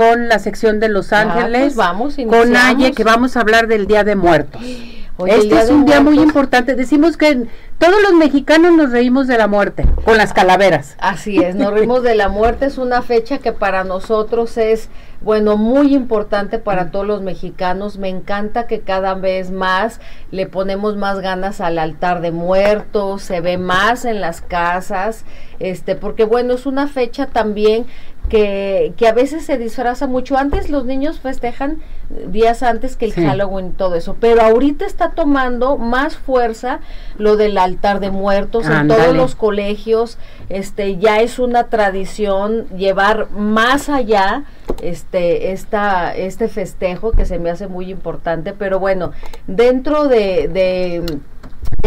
con la sección de Los Ah, Ángeles, pues vamos, con. Aye, que vamos a hablar del Día de Muertos. Oye, este es un día muy importante. Decimos que todos los mexicanos nos reímos de la muerte, con las calaveras. Así es, nos rimos de la muerte, es una fecha que para nosotros es, bueno, muy importante para todos los mexicanos. Me encanta que cada vez más le ponemos más ganas al altar de muertos, se ve más en las casas, este, porque bueno, es una fecha también que, que a veces se disfraza mucho. Antes los niños festejan días antes que el Sí. Halloween y todo eso, pero ahorita está tomando más fuerza lo del altar de muertos en todos los colegios, este ya es una tradición llevar más allá este esta este festejo que se me hace muy importante, pero bueno, dentro de, de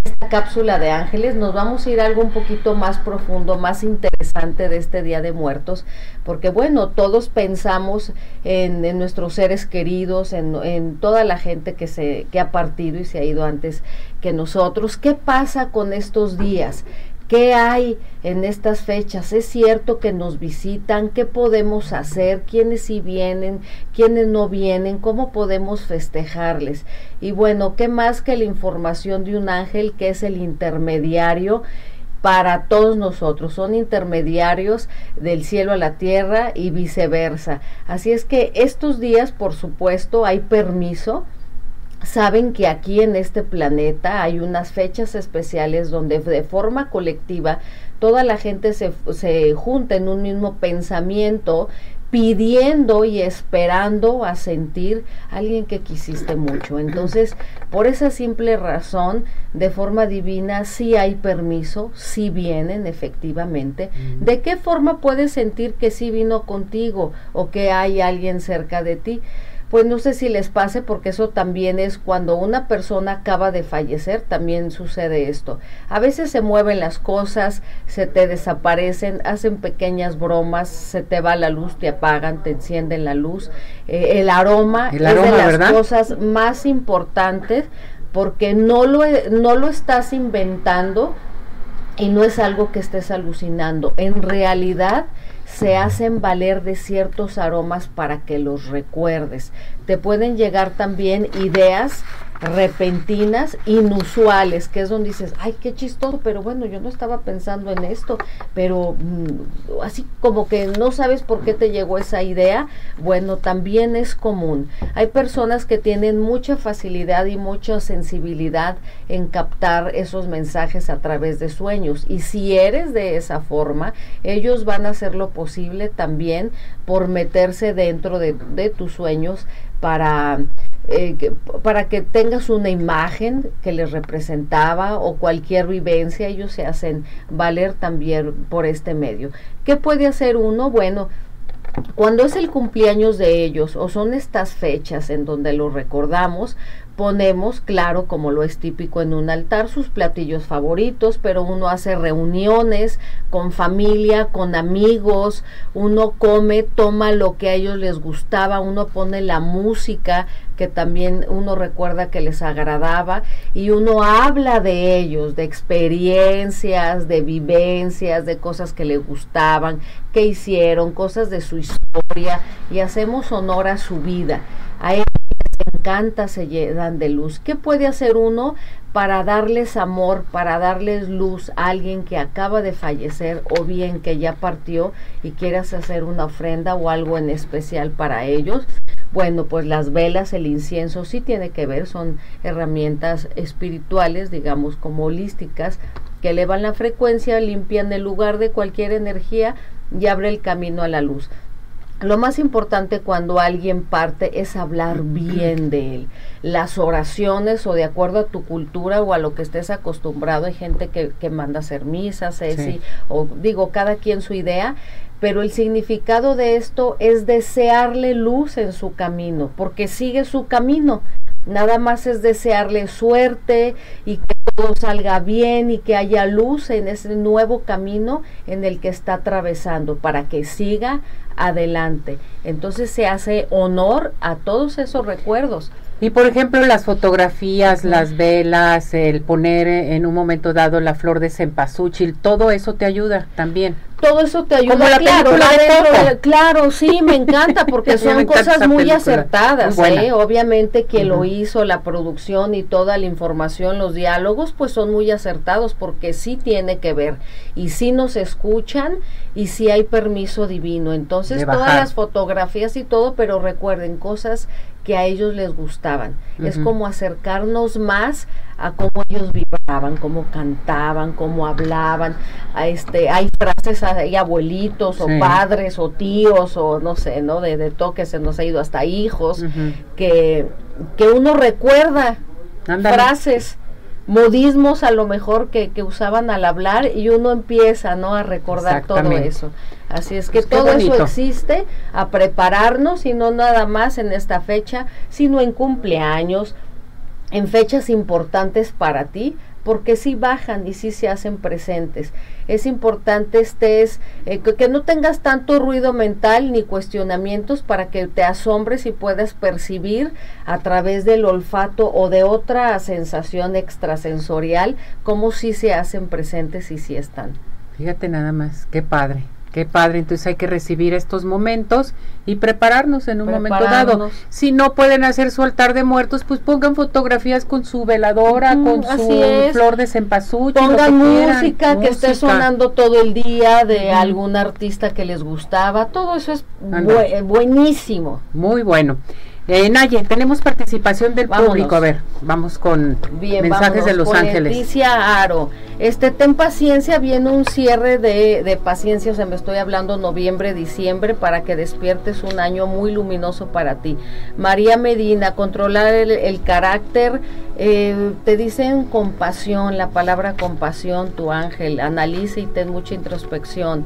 esta cápsula de ángeles nos vamos a ir a algo un poquito más profundo, más interesante de este Día de Muertos, porque bueno, todos pensamos en, nuestros seres queridos, en, en toda la gente que se que ha partido y se ha ido antes que nosotros. ¿Qué pasa con estos días? ¿Qué hay en estas fechas? ¿Es cierto que nos visitan? ¿Qué podemos hacer? ¿Quiénes sí vienen? ¿Quiénes no vienen? ¿Cómo podemos festejarles? Y bueno, ¿qué más que la información de un ángel que es el intermediario? para todos nosotros, son intermediarios del cielo a la tierra y viceversa. Así es que estos días, por supuesto, hay permiso, saben que aquí en este planeta hay unas fechas especiales donde de forma colectiva toda la gente se, se junta en un mismo pensamiento pidiendo y esperando a sentir a alguien que quisiste mucho. Entonces, por esa simple razón, de forma divina, sí hay permiso, sí vienen efectivamente. ¿De qué forma puedes sentir que sí vino contigo o que hay alguien cerca de ti? Pues no sé si les pase porque eso también es cuando una persona acaba de fallecer, también sucede esto. A veces se mueven las cosas, se te desaparecen, hacen pequeñas bromas, se te va la luz, te apagan, te encienden la luz. Eh, el aroma El es aroma, de las ¿verdad? cosas más importantes porque no lo, e- no lo estás inventando y no es algo que estés alucinando. En realidad se hacen valer de ciertos aromas para que los recuerdes. Te pueden llegar también ideas repentinas, inusuales, que es donde dices, ay, qué chistoso, pero bueno, yo no estaba pensando en esto, pero mm, así como que no sabes por qué te llegó esa idea, bueno, también es común. Hay personas que tienen mucha facilidad y mucha sensibilidad en captar esos mensajes a través de sueños. Y si eres de esa forma, ellos van a hacer lo posible también por meterse dentro de, de tus sueños para, eh, que, para que tengas una imagen que les representaba o cualquier vivencia, ellos se hacen valer también por este medio. ¿Qué puede hacer uno? Bueno, cuando es el cumpleaños de ellos o son estas fechas en donde lo recordamos, ponemos, claro, como lo es típico en un altar, sus platillos favoritos, pero uno hace reuniones con familia, con amigos, uno come, toma lo que a ellos les gustaba, uno pone la música que también uno recuerda que les agradaba y uno habla de ellos, de experiencias, de vivencias, de cosas que le gustaban, que hicieron, cosas de su historia y hacemos honor a su vida. A encanta, se llenan de luz. ¿Qué puede hacer uno para darles amor, para darles luz a alguien que acaba de fallecer o bien que ya partió y quieras hacer una ofrenda o algo en especial para ellos? Bueno, pues las velas, el incienso sí tiene que ver, son herramientas espirituales, digamos, como holísticas, que elevan la frecuencia, limpian el lugar de cualquier energía y abre el camino a la luz. Lo más importante cuando alguien parte es hablar bien de él. Las oraciones o de acuerdo a tu cultura o a lo que estés acostumbrado, hay gente que, que manda hacer misas, Ceci, Sí. o digo, cada quien su idea, pero el significado de esto es desearle luz en su camino, porque sigue su camino. Nada más es desearle suerte y que todo salga bien y que haya luz en ese nuevo camino en el que está atravesando para que siga adelante. Entonces se hace honor a todos esos recuerdos. Y por ejemplo, las fotografías, las velas, el poner en un momento dado la flor de cempasúchil, todo eso te ayuda también. todo eso te ayuda. Como la claro, película de claro, sí, me encanta porque son encanta cosas muy película. acertadas. ¿eh? Obviamente Ujú. lo hizo, la producción y toda la información, los diálogos, pues son muy acertados porque sí tiene que ver y sí nos escuchan y sí hay permiso divino. Entonces, todas las fotografías y todo, pero recuerden cosas que a ellos les gustaban. Es como acercarnos más a cómo ellos vibraban, cómo cantaban, cómo hablaban. A este, hay frases, hay abuelitos o padres o tíos o no sé, ¿no? De, de todo que se nos ha ido hasta hijos que, que uno recuerda frases, modismos a lo mejor que, que usaban al hablar y uno empieza, ¿no? A recordar todo eso. Así es que Pues todo eso existe, a prepararnos y no nada más en esta fecha, sino en cumpleaños, en fechas importantes para ti, porque sí bajan y sí se hacen presentes. Es importante estés, eh, que, que no tengas tanto ruido mental ni cuestionamientos para que te asombres y puedas percibir a través del olfato o de otra sensación extrasensorial cómo sí se hacen presentes y sí están. Fíjate nada más, qué padre, qué padre. Entonces hay que recibir estos momentos y prepararnos en un momento dado. Si no pueden hacer su altar de muertos, pues pongan fotografías con su veladora, con su es. flor de cempasúchil. Pongan que quieran. música que esté sonando todo el día de algún artista que les gustaba. Todo eso es buenísimo. Muy bueno. Eh, Naye, tenemos participación del Vámonos. público. A ver, vamos con Bien, mensajes vámonos de Los con Ángeles. Leticia Aro. Este, ten paciencia, viene un cierre de, de paciencia, o sea, me estoy hablando noviembre, diciembre, para que despiertes un año muy luminoso para ti. María Medina, controlar el, el carácter, eh, te dicen compasión, la palabra compasión, tu ángel, analiza y ten mucha introspección.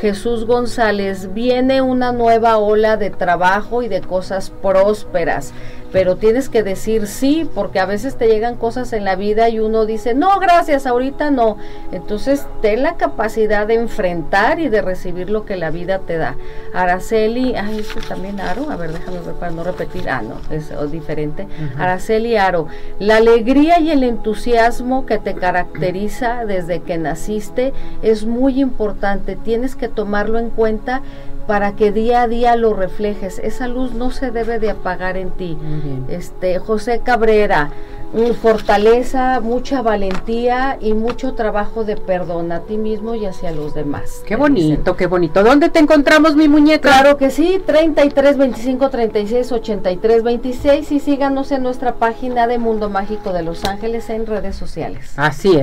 Jesús González, viene una nueva ola de trabajo y de cosas prósperas, pero tienes que decir sí, porque a veces te llegan cosas en la vida y uno dice, no, gracias, ahorita no. Entonces, ten la capacidad de enfrentar y de recibir lo que la vida te da. Araceli, ay, este también Aro, a ver, déjame ver para no repetir, ah, no, es diferente. Araceli Aro, la alegría y el entusiasmo que te caracteriza desde que naciste es muy importante. Tienes que tomarlo en cuenta para que día a día lo reflejes. Esa luz no se debe de apagar en ti. Este José Cabrera, mm, fortaleza, mucha valentía y mucho trabajo de perdón a ti mismo y hacia los demás. Qué bonito, qué bonito. ¿Dónde te encontramos, mi muñeca? Claro que sí, 33 25 36 83 26 y síganos en nuestra página de Mundo Mágico de Los Ángeles en redes sociales. Así es.